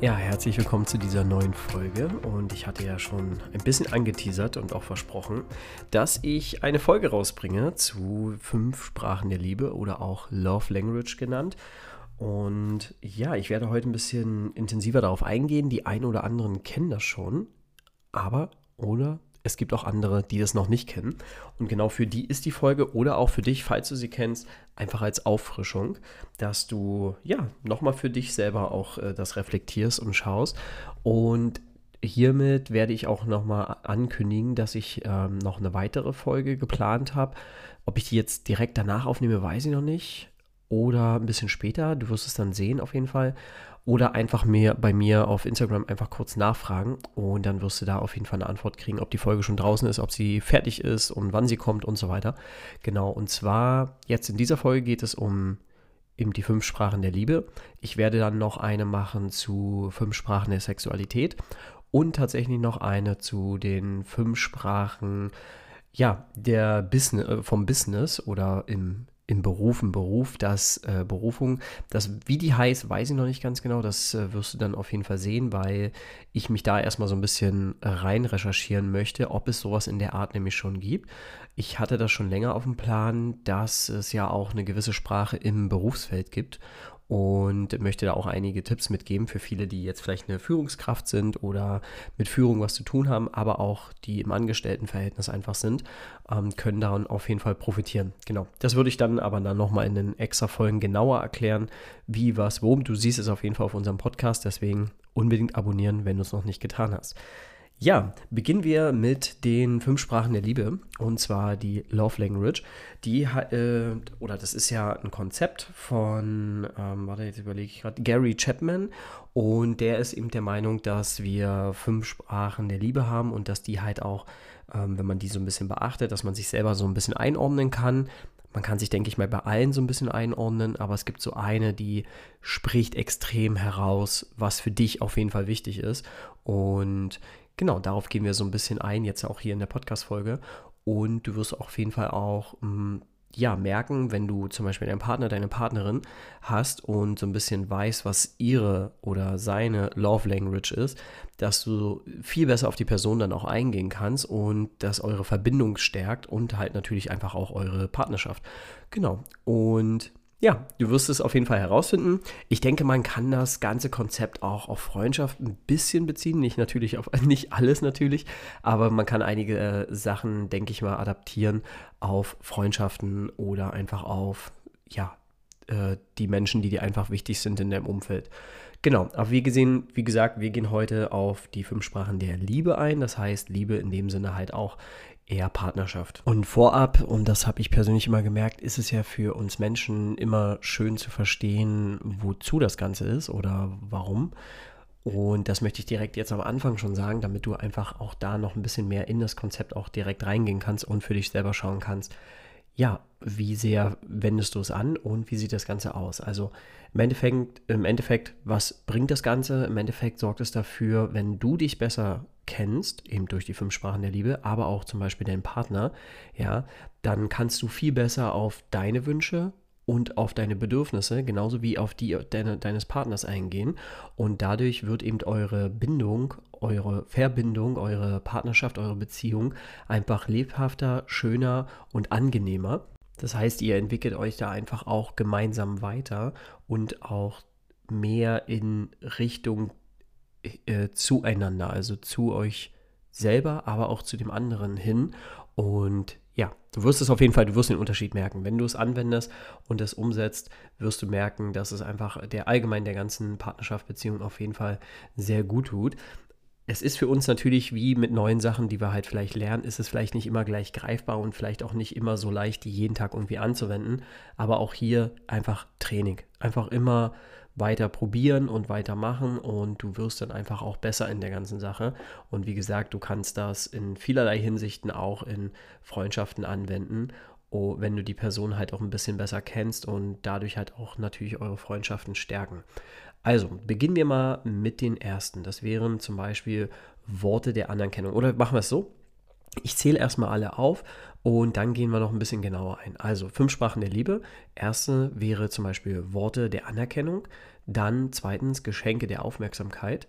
Ja, herzlich willkommen zu dieser neuen Folge. Und ich hatte ja schon ein bisschen angeteasert und auch versprochen, dass ich eine Folge rausbringe zu fünf Sprachen der Liebe oder auch Love Language genannt. Und ja, ich werde heute ein bisschen intensiver darauf eingehen. Die einen oder anderen kennen das schon, aber oder es gibt auch andere, die das noch nicht kennen. Und genau für die ist die Folge oder auch für dich, falls du sie kennst, einfach als Auffrischung, dass du ja nochmal für dich selber auch äh, das reflektierst und schaust. Und hiermit werde ich auch nochmal ankündigen, dass ich ähm, noch eine weitere Folge geplant habe. Ob ich die jetzt direkt danach aufnehme, weiß ich noch nicht. Oder ein bisschen später. Du wirst es dann sehen auf jeden Fall oder einfach mir bei mir auf Instagram einfach kurz nachfragen und dann wirst du da auf jeden Fall eine Antwort kriegen, ob die Folge schon draußen ist, ob sie fertig ist und wann sie kommt und so weiter. Genau, und zwar jetzt in dieser Folge geht es um eben die fünf Sprachen der Liebe. Ich werde dann noch eine machen zu fünf Sprachen der Sexualität und tatsächlich noch eine zu den fünf Sprachen ja, der Business, äh, vom Business oder im im Beruf, im Beruf, das äh, Berufung, das, wie die heißt, weiß ich noch nicht ganz genau, das äh, wirst du dann auf jeden Fall sehen, weil ich mich da erstmal so ein bisschen rein recherchieren möchte, ob es sowas in der Art nämlich schon gibt. Ich hatte das schon länger auf dem Plan, dass es ja auch eine gewisse Sprache im Berufsfeld gibt und möchte da auch einige Tipps mitgeben für viele, die jetzt vielleicht eine Führungskraft sind oder mit Führung was zu tun haben, aber auch die im Angestelltenverhältnis einfach sind, ähm, können daran auf jeden Fall profitieren. Genau, das würde ich dann aber dann nochmal in den extra Folgen genauer erklären, wie, was, wo. Du siehst es auf jeden Fall auf unserem Podcast, deswegen unbedingt abonnieren, wenn du es noch nicht getan hast. Ja, beginnen wir mit den fünf Sprachen der Liebe und zwar die Love Language. Die äh, oder das ist ja ein Konzept von, ähm, warte, jetzt überlege ich gerade, Gary Chapman und der ist eben der Meinung, dass wir fünf Sprachen der Liebe haben und dass die halt auch, ähm, wenn man die so ein bisschen beachtet, dass man sich selber so ein bisschen einordnen kann. Man kann sich, denke ich mal, bei allen so ein bisschen einordnen, aber es gibt so eine, die spricht extrem heraus, was für dich auf jeden Fall wichtig ist. Und genau, darauf gehen wir so ein bisschen ein, jetzt auch hier in der Podcast-Folge. Und du wirst auf jeden Fall auch mm, ja, merken, wenn du zum Beispiel deinen Partner, deine Partnerin hast und so ein bisschen weißt, was ihre oder seine Love Language ist, dass du viel besser auf die Person dann auch eingehen kannst und dass eure Verbindung stärkt und halt natürlich einfach auch eure Partnerschaft. Genau. Und ja, du wirst es auf jeden Fall herausfinden. Ich denke, man kann das ganze Konzept auch auf Freundschaft ein bisschen beziehen. Nicht natürlich auf, nicht alles natürlich, aber man kann einige äh, Sachen, denke ich mal, adaptieren auf Freundschaften oder einfach auf, ja, äh, die Menschen, die dir einfach wichtig sind in deinem Umfeld. Genau, aber wie gesehen, wie gesagt, wir gehen heute auf die fünf Sprachen der Liebe ein. Das heißt, Liebe in dem Sinne halt auch eher Partnerschaft. Und vorab, und das habe ich persönlich immer gemerkt, ist es ja für uns Menschen immer schön zu verstehen, wozu das Ganze ist oder warum. Und das möchte ich direkt jetzt am Anfang schon sagen, damit du einfach auch da noch ein bisschen mehr in das Konzept auch direkt reingehen kannst und für dich selber schauen kannst, ja, wie sehr wendest du es an und wie sieht das Ganze aus? Also im Endeffekt, im Endeffekt, was bringt das Ganze? Im Endeffekt sorgt es dafür, wenn du dich besser kennst, eben durch die fünf Sprachen der Liebe, aber auch zum Beispiel deinen Partner, ja, dann kannst du viel besser auf deine Wünsche und auf deine Bedürfnisse, genauso wie auf die deine, deines Partners eingehen. Und dadurch wird eben eure Bindung, eure Verbindung, eure Partnerschaft, eure Beziehung einfach lebhafter, schöner und angenehmer. Das heißt, ihr entwickelt euch da einfach auch gemeinsam weiter und auch mehr in Richtung äh, zueinander, also zu euch selber, aber auch zu dem anderen hin. Und ja, du wirst es auf jeden Fall, du wirst den Unterschied merken. Wenn du es anwendest und es umsetzt, wirst du merken, dass es einfach der allgemein der ganzen Partnerschaft, Beziehung auf jeden Fall sehr gut tut. Es ist für uns natürlich wie mit neuen Sachen, die wir halt vielleicht lernen, ist es vielleicht nicht immer gleich greifbar und vielleicht auch nicht immer so leicht, die jeden Tag irgendwie anzuwenden. Aber auch hier einfach Training. Einfach immer weiter probieren und weitermachen und du wirst dann einfach auch besser in der ganzen Sache. Und wie gesagt, du kannst das in vielerlei Hinsichten auch in Freundschaften anwenden, oh, wenn du die Person halt auch ein bisschen besser kennst und dadurch halt auch natürlich eure Freundschaften stärken. Also beginnen wir mal mit den ersten. Das wären zum Beispiel Worte der Anerkennung. Oder machen wir es so? Ich zähle erstmal alle auf und dann gehen wir noch ein bisschen genauer ein. Also fünf Sprachen der Liebe. Erste wäre zum Beispiel Worte der Anerkennung. Dann zweitens Geschenke der Aufmerksamkeit.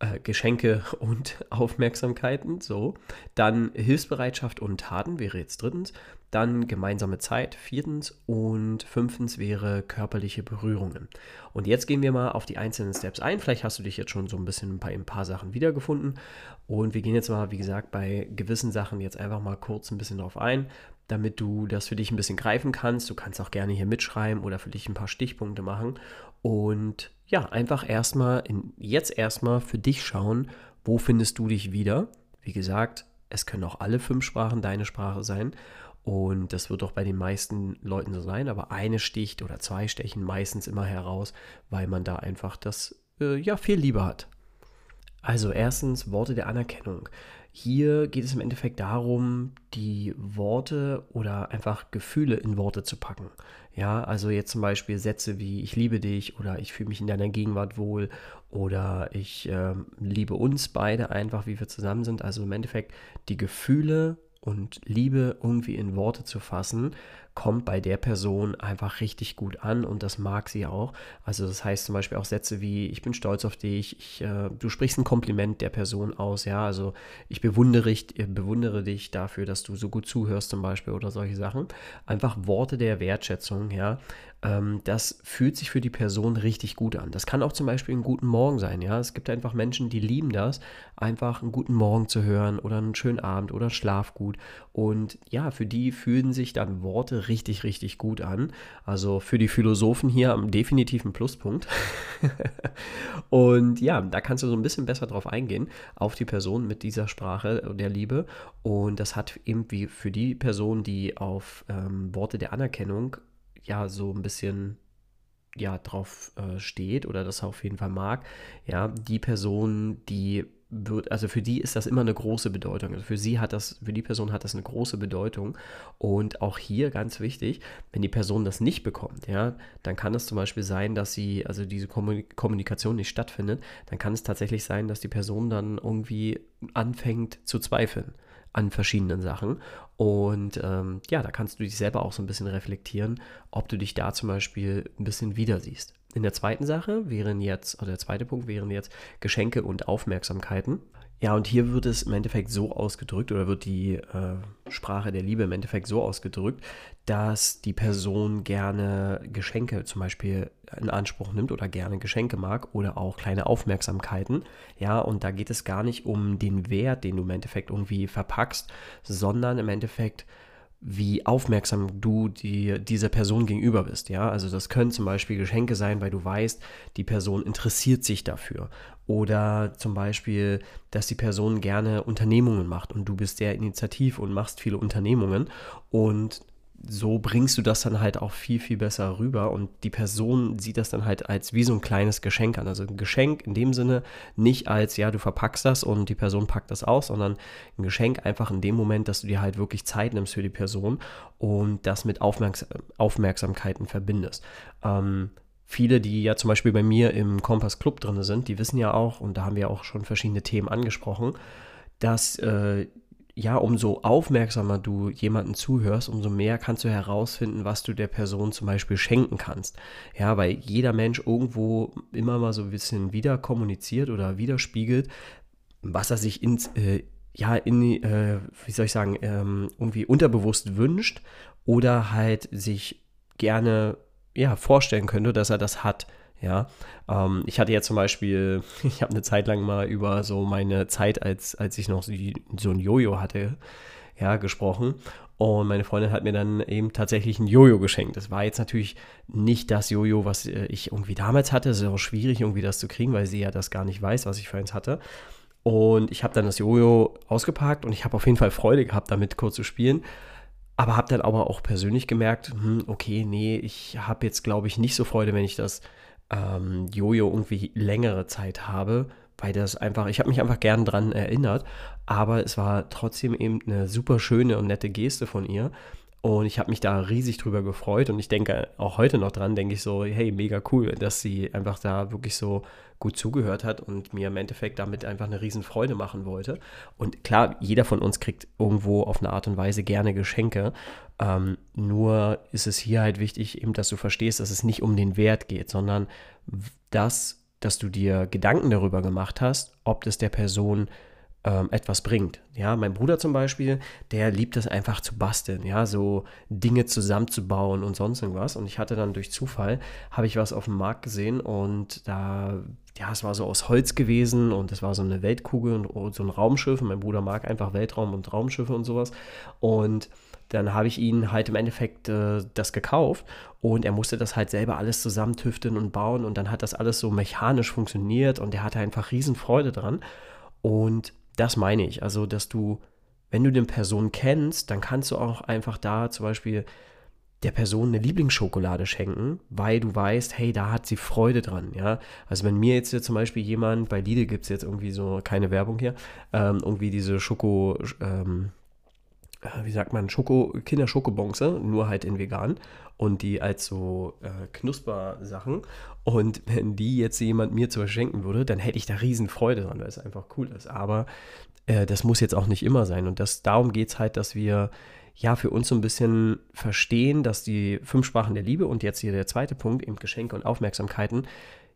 Äh, Geschenke und Aufmerksamkeiten, so. Dann Hilfsbereitschaft und Taten wäre jetzt drittens. Dann gemeinsame Zeit, viertens. Und fünftens wäre körperliche Berührungen. Und jetzt gehen wir mal auf die einzelnen Steps ein. Vielleicht hast du dich jetzt schon so ein bisschen bei ein paar Sachen wiedergefunden. Und wir gehen jetzt mal, wie gesagt, bei gewissen Sachen jetzt einfach mal kurz ein bisschen drauf ein, damit du das für dich ein bisschen greifen kannst. Du kannst auch gerne hier mitschreiben oder für dich ein paar Stichpunkte machen. Und ja, einfach erstmal, in, jetzt erstmal für dich schauen, wo findest du dich wieder. Wie gesagt, es können auch alle fünf Sprachen deine Sprache sein. Und das wird auch bei den meisten Leuten so sein, aber eine sticht oder zwei stechen meistens immer heraus, weil man da einfach das äh, ja viel lieber hat. Also erstens Worte der Anerkennung. Hier geht es im Endeffekt darum, die Worte oder einfach Gefühle in Worte zu packen. Ja, also jetzt zum Beispiel Sätze wie ich liebe dich oder ich fühle mich in deiner Gegenwart wohl oder ich äh, liebe uns beide einfach, wie wir zusammen sind. Also im Endeffekt die Gefühle und Liebe irgendwie in Worte zu fassen, kommt bei der Person einfach richtig gut an und das mag sie auch. Also das heißt zum Beispiel auch Sätze wie ich bin stolz auf dich, ich, äh, du sprichst ein Kompliment der Person aus, ja, also ich bewundere, ich äh, bewundere dich dafür, dass du so gut zuhörst zum Beispiel oder solche Sachen. Einfach Worte der Wertschätzung, ja. Ähm, das fühlt sich für die Person richtig gut an. Das kann auch zum Beispiel ein guten Morgen sein, ja. Es gibt einfach Menschen, die lieben das, einfach einen guten Morgen zu hören oder einen schönen Abend oder Schlaf gut. Und ja, für die fühlen sich dann Worte richtig, richtig gut an. Also für die Philosophen hier definitiv ein Pluspunkt. und ja, da kannst du so ein bisschen besser drauf eingehen, auf die Person mit dieser Sprache der Liebe. Und das hat eben wie für die Person, die auf ähm, Worte der Anerkennung ja so ein bisschen ja drauf äh, steht oder das auf jeden Fall mag, ja, die Person, die wird, also für die ist das immer eine große Bedeutung. Also für sie hat das, für die Person hat das eine große Bedeutung. Und auch hier ganz wichtig, wenn die Person das nicht bekommt, ja, dann kann es zum Beispiel sein, dass sie, also diese Kommunikation nicht stattfindet, dann kann es tatsächlich sein, dass die Person dann irgendwie anfängt zu zweifeln an verschiedenen Sachen. Und ähm, ja, da kannst du dich selber auch so ein bisschen reflektieren, ob du dich da zum Beispiel ein bisschen wieder siehst. In der zweiten Sache wären jetzt, oder der zweite Punkt wären jetzt Geschenke und Aufmerksamkeiten. Ja, und hier wird es im Endeffekt so ausgedrückt oder wird die äh, Sprache der Liebe im Endeffekt so ausgedrückt, dass die Person gerne Geschenke zum Beispiel in Anspruch nimmt oder gerne Geschenke mag oder auch kleine Aufmerksamkeiten. Ja, und da geht es gar nicht um den Wert, den du im Endeffekt irgendwie verpackst, sondern im Endeffekt wie aufmerksam du die, dieser Person gegenüber bist. Ja, also das können zum Beispiel Geschenke sein, weil du weißt, die Person interessiert sich dafür. Oder zum Beispiel, dass die Person gerne Unternehmungen macht und du bist sehr initiativ und machst viele Unternehmungen und so bringst du das dann halt auch viel, viel besser rüber und die Person sieht das dann halt als wie so ein kleines Geschenk an. Also ein Geschenk in dem Sinne nicht als, ja, du verpackst das und die Person packt das aus, sondern ein Geschenk einfach in dem Moment, dass du dir halt wirklich Zeit nimmst für die Person und das mit Aufmerks Aufmerksamkeiten verbindest. Ähm, viele, die ja zum Beispiel bei mir im Kompass Club drin sind, die wissen ja auch, und da haben wir auch schon verschiedene Themen angesprochen, dass äh, ja, umso aufmerksamer du jemanden zuhörst, umso mehr kannst du herausfinden, was du der Person zum Beispiel schenken kannst. Ja, weil jeder Mensch irgendwo immer mal so ein bisschen wieder kommuniziert oder widerspiegelt, was er sich ins, äh, ja, in, äh, wie soll ich sagen, ähm, irgendwie unterbewusst wünscht oder halt sich gerne, ja, vorstellen könnte, dass er das hat. Ja, ähm, ich hatte ja zum Beispiel, ich habe eine Zeit lang mal über so meine Zeit, als, als ich noch so, ein Jojo hatte, ja, gesprochen. Und meine Freundin hat mir dann eben tatsächlich ein Jojo geschenkt. Das war jetzt natürlich nicht das Jojo, was äh, ich irgendwie damals hatte. Es ist auch schwierig, irgendwie das zu kriegen, weil sie ja das gar nicht weiß, was ich für eins hatte. Und ich habe dann das Jojo ausgepackt und ich habe auf jeden Fall Freude gehabt, damit kurz zu spielen. Aber habe dann aber auch persönlich gemerkt, hm, okay, nee, ich habe jetzt, glaube ich, nicht so Freude, wenn ich das ähm, Jojo irgendwie längere Zeit habe, weil das einfach, ich habe mich einfach gern dran erinnert, aber es war trotzdem eben eine super schöne und nette Geste von ihr. Und ich habe mich da riesig drüber gefreut und ich denke auch heute noch dran, denke ich so, hey, mega cool, dass sie einfach da wirklich so gut zugehört hat und mir im Endeffekt damit einfach eine riesen Freude machen wollte. Und klar, jeder von uns kriegt irgendwo auf eine Art und Weise gerne Geschenke. Ähm, nur ist es hier halt wichtig, eben, dass du verstehst, dass es nicht um den Wert geht, sondern das, dass du dir Gedanken darüber gemacht hast, ob das der Person ähm, etwas bringt. Ja, mein Bruder zum Beispiel, der liebt es einfach zu basteln, ja, so Dinge zusammenzubauen und sonst irgendwas. Und ich hatte dann durch Zufall, habe ich was auf dem Markt gesehen und da, ja, es war so aus Holz gewesen und es war so eine Weltkugel und, und so ein Raumschiff. Und mein Bruder mag einfach Weltraum und Raumschiffe und sowas. Und dann habe ich ihn halt im Endeffekt äh, das gekauft und er musste das halt selber alles zusammentüfteln und bauen und dann hat das alles so mechanisch funktioniert und er hatte einfach riesen Freude dran. Und das meine ich. Also, dass du, wenn du den Person kennst, dann kannst du auch einfach da zum Beispiel der Person eine Lieblingsschokolade schenken, weil du weißt, hey, da hat sie Freude dran, ja. Also wenn mir jetzt hier zum Beispiel jemand, bei Lidl gibt es jetzt irgendwie so, keine Werbung hier, ähm, irgendwie diese Schoko, ähm, äh, wie sagt man, Schoko, Kinderschokobonze, nur halt in vegan und die als so äh, Knusper-Sachen. Und wenn die jetzt jemand mir zu verschenken würde, dann hätte ich da riesen Freude dran, weil es einfach cool ist. Aber äh, das muss jetzt auch nicht immer sein. Und das, darum geht es halt, dass wir ja für uns so ein bisschen verstehen, dass die fünf Sprachen der Liebe und jetzt hier der zweite Punkt, eben Geschenke und Aufmerksamkeiten,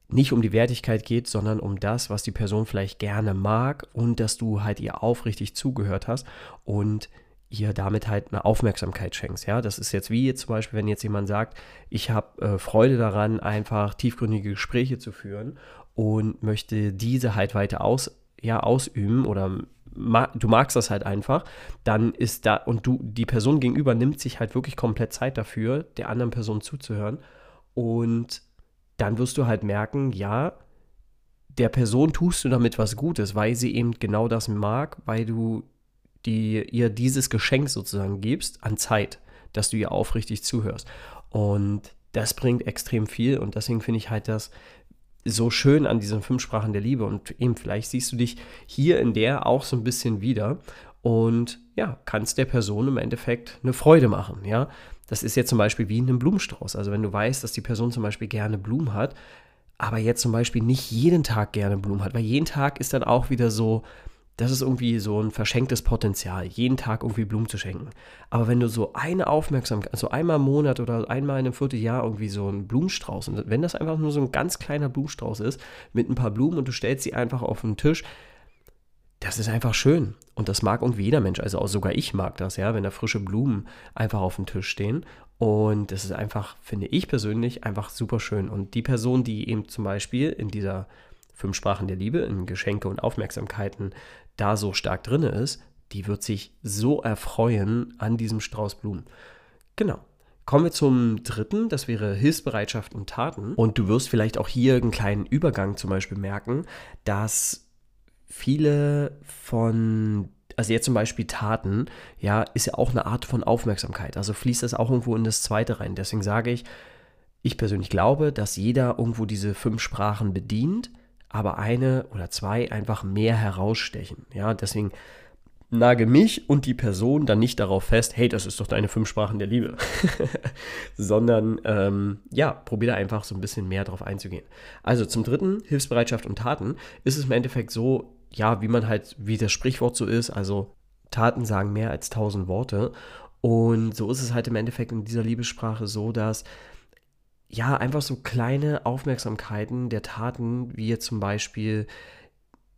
nicht um die Wertigkeit geht, sondern um das, was die Person vielleicht gerne mag und dass du halt ihr aufrichtig zugehört hast und ihr damit halt eine Aufmerksamkeit schenkst. Ja, das ist jetzt wie jetzt zum Beispiel, wenn jetzt jemand sagt, ich habe äh, Freude daran, einfach tiefgründige Gespräche zu führen und möchte diese halt weiter aus, ja, ausüben oder ma du magst das halt einfach, dann ist da und du die Person gegenüber nimmt sich halt wirklich komplett Zeit dafür, der anderen Person zuzuhören und dann wirst du halt merken, ja, der Person tust du damit was Gutes, weil sie eben genau das mag, weil du die ihr dieses Geschenk sozusagen gibst an Zeit, dass du ihr aufrichtig zuhörst. Und das bringt extrem viel und deswegen finde ich halt das so schön an diesen fünf Sprachen der Liebe und eben vielleicht siehst du dich hier in der auch so ein bisschen wieder und ja, kannst der Person im Endeffekt eine Freude machen, ja. Das ist jetzt zum Beispiel wie in einem Blumenstrauß. Also wenn du weißt, dass die Person zum Beispiel gerne Blumen hat, aber jetzt zum Beispiel nicht jeden Tag gerne Blumen hat, weil jeden Tag ist dann auch wieder so, das ist irgendwie so ein verschenktes Potenzial, jeden Tag irgendwie Blumen zu schenken. Aber wenn du so eine Aufmerksamkeit, also einmal im Monat oder einmal in einem Vierteljahr irgendwie so einen Blumenstrauß, und wenn das einfach nur so ein ganz kleiner Blumenstrauß ist, mit ein paar Blumen und du stellst sie einfach auf den Tisch, das ist einfach schön. Und das mag irgendwie jeder Mensch. Also auch sogar ich mag das, ja, wenn da frische Blumen einfach auf dem Tisch stehen. Und das ist einfach, finde ich persönlich, einfach super schön. Und die Person, die eben zum Beispiel in dieser fünf Sprachen der Liebe, in Geschenke und Aufmerksamkeiten da so stark drin ist, die wird sich so erfreuen an diesem Strauß Blumen. Genau. Kommen wir zum dritten, das wäre Hilfsbereitschaft und Taten. Und du wirst vielleicht auch hier einen kleinen Übergang zum Beispiel merken, dass viele von, also jetzt zum Beispiel Taten, ja, ist ja auch eine Art von Aufmerksamkeit. Also fließt das auch irgendwo in das zweite rein. Deswegen sage ich, ich persönlich glaube, dass jeder irgendwo diese fünf Sprachen bedient aber eine oder zwei einfach mehr herausstechen. Ja, deswegen nage mich und die Person dann nicht darauf fest, hey, das ist doch deine fünf Sprachen der Liebe, sondern ähm, ja, probiere einfach so ein bisschen mehr darauf einzugehen. Also zum dritten, Hilfsbereitschaft und Taten, ist es im Endeffekt so, ja, wie man halt, wie das Sprichwort so ist, also Taten sagen mehr als tausend Worte. Und so ist es halt im Endeffekt in dieser Liebessprache so, dass ja, einfach so kleine Aufmerksamkeiten der Taten, wie jetzt zum Beispiel,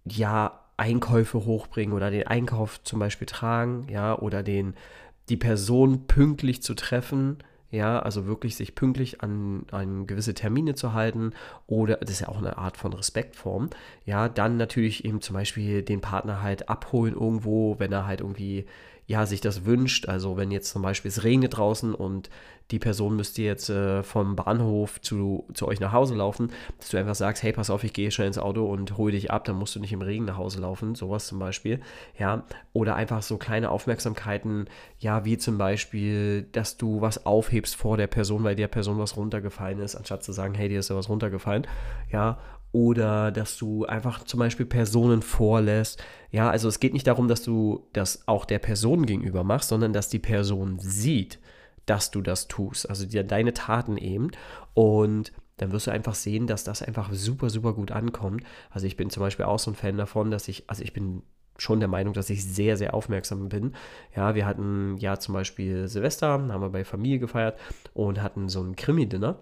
ja, Einkäufe hochbringen oder den Einkauf zum Beispiel tragen, ja, oder den, die Person pünktlich zu treffen, ja, also wirklich sich pünktlich an, an gewisse Termine zu halten oder, das ist ja auch eine Art von Respektform, ja, dann natürlich eben zum Beispiel den Partner halt abholen irgendwo, wenn er halt irgendwie ja, sich das wünscht. Also wenn jetzt zum Beispiel es regnet draußen und die Person müsste jetzt äh, vom Bahnhof zu, zu euch nach Hause laufen, dass du einfach sagst, hey, pass auf, ich gehe schnell ins Auto und hole dich ab, dann musst du nicht im Regen nach Hause laufen, sowas zum Beispiel, ja, oder einfach so kleine Aufmerksamkeiten, ja, wie zum Beispiel, dass du was aufhebst vor der Person, weil der Person was runtergefallen ist, anstatt zu sagen, hey, dir ist ja was runtergefallen, ja, oder dass du einfach zum Beispiel Personen vorlässt. Ja, also es geht nicht darum, dass du das auch der Person gegenüber machst, sondern dass die Person sieht, dass du das tust. Also dir deine Taten eben. Und dann wirst du einfach sehen, dass das einfach super, super gut ankommt. Also ich bin zum Beispiel auch so ein Fan davon, dass ich, also ich bin schon der Meinung, dass ich sehr, sehr aufmerksam bin. Ja, wir hatten ja zum Beispiel Silvester, haben wir bei Familie gefeiert und hatten so ein Krimi-Dinner.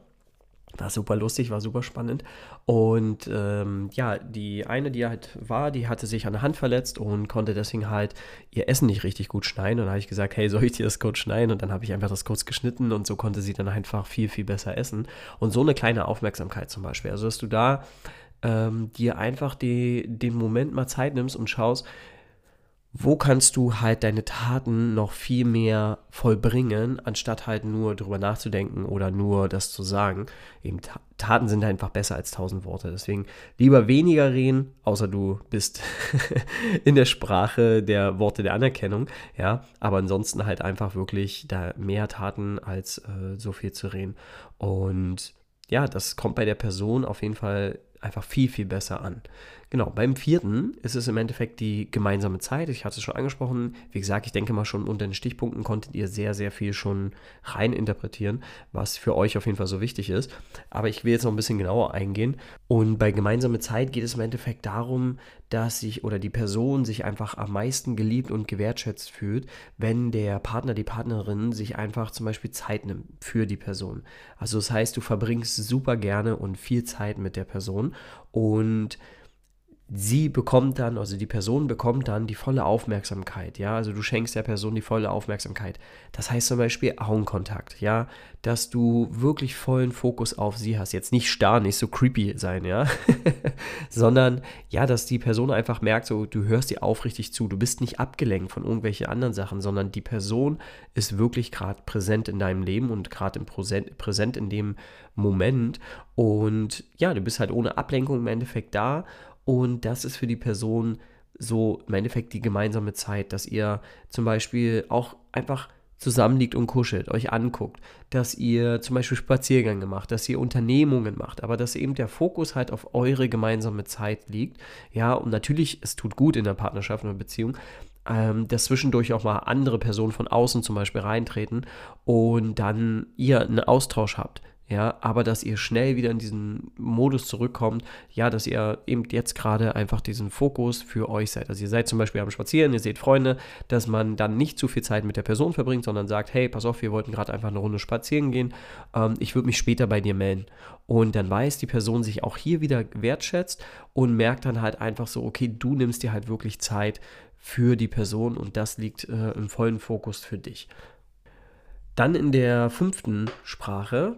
War super lustig, war super spannend. Und ähm, ja, die eine, die halt war, die hatte sich an der Hand verletzt und konnte deswegen halt ihr Essen nicht richtig gut schneiden. Und da habe ich gesagt, hey, soll ich dir das kurz schneiden? Und dann habe ich einfach das kurz geschnitten und so konnte sie dann einfach viel, viel besser essen. Und so eine kleine Aufmerksamkeit zum Beispiel. Also, dass du da ähm, dir einfach die, den Moment mal Zeit nimmst und schaust, wo kannst du halt deine Taten noch viel mehr vollbringen, anstatt halt nur drüber nachzudenken oder nur das zu sagen. Eben Taten sind einfach besser als tausend Worte. Deswegen lieber weniger reden, außer du bist in der Sprache der Worte der Anerkennung, ja. Aber ansonsten halt einfach wirklich da mehr Taten als äh, so viel zu reden. Und ja, das kommt bei der Person auf jeden Fall einfach viel, viel besser an. Genau, beim vierten ist es im Endeffekt die gemeinsame Zeit. Ich hatte es schon angesprochen. Wie gesagt, ich denke mal schon unter den Stichpunkten konntet ihr sehr, sehr viel schon rein interpretieren, was für euch auf jeden Fall so wichtig ist. Aber ich will jetzt noch ein bisschen genauer eingehen. Und bei gemeinsame Zeit geht es im Endeffekt darum, dass sich oder die Person sich einfach am meisten geliebt und gewertschätzt fühlt, wenn der Partner, die Partnerin sich einfach zum Beispiel Zeit nimmt für die Person. Also das heißt, du verbringst super gerne und viel Zeit mit der Person und sie bekommt dann, also die Person bekommt dann die volle Aufmerksamkeit, ja, also du schenkst der Person die volle Aufmerksamkeit. Das heißt zum Beispiel Augenkontakt, ja, dass du wirklich vollen Fokus auf sie hast. Jetzt nicht starr, nicht so creepy sein, ja, sondern ja, dass die Person einfach merkt, so, du hörst dir aufrichtig zu, du bist nicht abgelenkt von irgendwelchen anderen Sachen, sondern die Person ist wirklich gerade präsent in deinem Leben und gerade Präsent, präsent in dem Moment. Und ja, du bist halt ohne Ablenkung im Endeffekt da und das ist für die Person so im Endeffekt die gemeinsame Zeit, dass ihr zum Beispiel auch einfach zusammenliegt und kuschelt, euch anguckt, dass ihr zum Beispiel Spaziergänge macht, dass ihr Unternehmungen macht, aber dass eben der Fokus halt auf eure gemeinsame Zeit liegt. Ja, und natürlich, es tut gut in der Partnerschaft und Beziehung, ähm, dass zwischendurch auch mal andere Personen von außen zum Beispiel reintreten und dann ihr einen Austausch habt ja, aber dass ihr schnell wieder in diesen Modus zurückkommt, ja, dass ihr eben jetzt gerade einfach diesen Fokus für euch seid. Also ihr seid zum Beispiel am Spazieren, ihr seht Freunde, dass man dann nicht zu viel Zeit mit der Person verbringt, sondern sagt, hey, pass auf, wir wollten gerade einfach eine Runde spazieren gehen, ähm, ich würde mich später bei dir melden. Und dann weiß die Person sich auch hier wieder wertschätzt und merkt dann halt einfach so, okay, du nimmst dir halt wirklich Zeit für die Person und das liegt äh, im vollen Fokus für dich. Dann in der fünften Sprache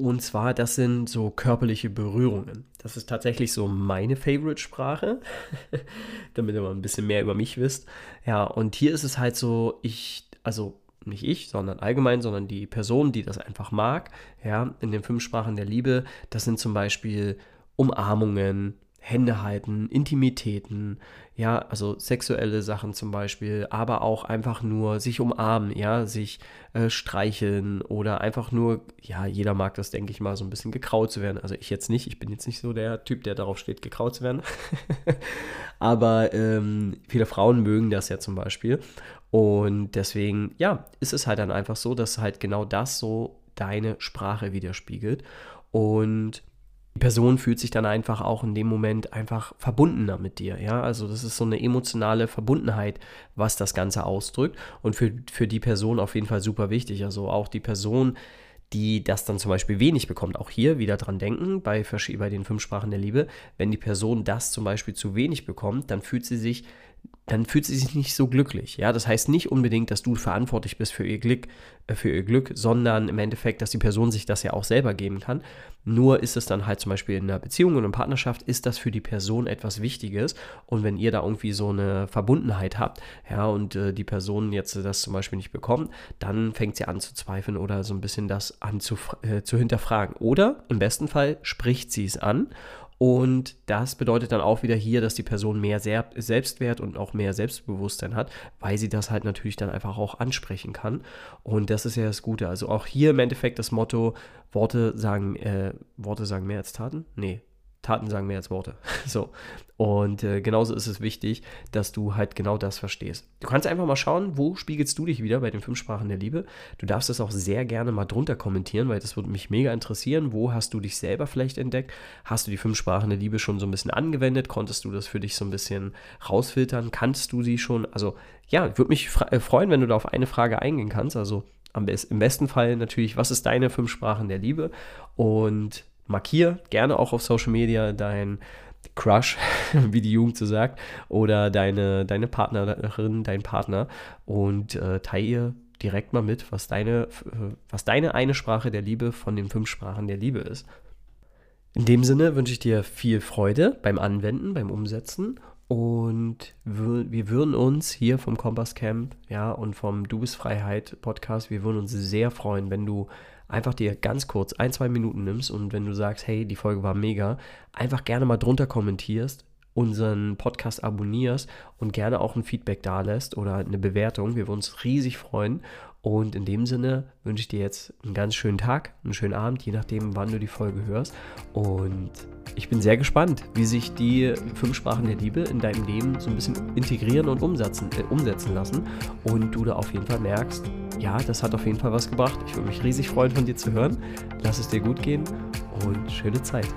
und zwar, das sind so körperliche Berührungen. Das ist tatsächlich so meine Favorite-Sprache, damit ihr mal ein bisschen mehr über mich wisst. Ja, und hier ist es halt so, ich, also nicht ich, sondern allgemein, sondern die Person, die das einfach mag, ja, in den fünf Sprachen der Liebe, das sind zum Beispiel Umarmungen, Hände halten, Intimitäten, ja, also sexuelle Sachen zum Beispiel, aber auch einfach nur sich umarmen, ja, sich äh, streicheln oder einfach nur, ja, jeder mag das, denke ich mal, so ein bisschen gekraut zu werden. Also ich jetzt nicht, ich bin jetzt nicht so der Typ, der darauf steht, gekraut zu werden. aber ähm, viele Frauen mögen das ja zum Beispiel. Und deswegen, ja, ist es halt dann einfach so, dass halt genau das so deine Sprache widerspiegelt. Und die Person fühlt sich dann einfach auch in dem Moment einfach verbundener mit dir. Ja, also das ist so eine emotionale Verbundenheit, was das Ganze ausdrückt und für, für die Person auf jeden Fall super wichtig. Also auch die Person, die das dann zum Beispiel wenig bekommt, auch hier wieder dran denken, bei, bei den fünf Sprachen der Liebe, wenn die Person das zum Beispiel zu wenig bekommt, dann fühlt sie sich dann fühlt sie sich nicht so glücklich. Ja, das heißt nicht unbedingt, dass du verantwortlich bist für ihr Glück, äh, für ihr Glück, sondern im Endeffekt, dass die Person sich das ja auch selber geben kann. Nur ist es dann halt zum Beispiel in einer Beziehung und einer Partnerschaft, ist das für die Person etwas Wichtiges. Und wenn ihr da irgendwie so eine Verbundenheit habt, ja, und äh, die Person jetzt das zum Beispiel nicht bekommt, dann fängt sie an zu zweifeln oder so ein bisschen das an zu, äh, zu hinterfragen. Oder im besten Fall spricht sie es an und das bedeutet dann auch wieder hier, dass die Person mehr Selbstwert und auch mehr Selbstbewusstsein hat, weil sie das halt natürlich dann einfach auch ansprechen kann. Und das ist ja das Gute. Also auch hier im Endeffekt das Motto, Worte sagen, äh, Worte sagen mehr als Taten? Nee, Taten sagen mehr als Worte. So. Und äh, genauso ist es wichtig, dass du halt genau das verstehst. Du kannst einfach mal schauen, wo spiegelst du dich wieder bei den fünf Sprachen der Liebe. Du darfst das auch sehr gerne mal drunter kommentieren, weil das würde mich mega interessieren. Wo hast du dich selber vielleicht entdeckt? Hast du die fünf Sprachen der Liebe schon so ein bisschen angewendet? Konntest du das für dich so ein bisschen rausfiltern? Kannst du sie schon? Also ja, würde mich äh, freuen, wenn du da auf eine Frage eingehen kannst. Also am besten, im besten Fall natürlich, was ist deine fünf Sprachen der Liebe? Und markier gerne auch auf Social Media dein Crush, wie die Jugend so sagt, oder deine, deine Partnerin, dein Partner und äh, teile direkt mal mit, was deine, äh, was deine eine Sprache der Liebe von den fünf Sprachen der Liebe ist. In dem Sinne wünsche ich dir viel Freude beim Anwenden, beim Umsetzen und wir würden uns hier vom Kompass Camp ja, und vom Du bist Freiheit Podcast, wir würden uns sehr freuen, wenn du einfach dir ganz kurz ein, zwei Minuten nimmst und wenn du sagst, hey, die Folge war mega, einfach gerne mal drunter kommentierst, unseren Podcast abonnierst und gerne auch ein Feedback da lässt oder eine Bewertung. Wir würden uns riesig freuen. Und in dem Sinne wünsche ich dir jetzt einen ganz schönen Tag, einen schönen Abend, je nachdem, wann du die Folge hörst. Und ich bin sehr gespannt, wie sich die fünf Sprachen der Liebe in deinem Leben so ein bisschen integrieren und umsetzen, äh, umsetzen lassen. Und du da auf jeden Fall merkst, ja, das hat auf jeden Fall was gebracht. Ich würde mich riesig freuen, von dir zu hören. Lass es dir gut gehen und schöne Zeit.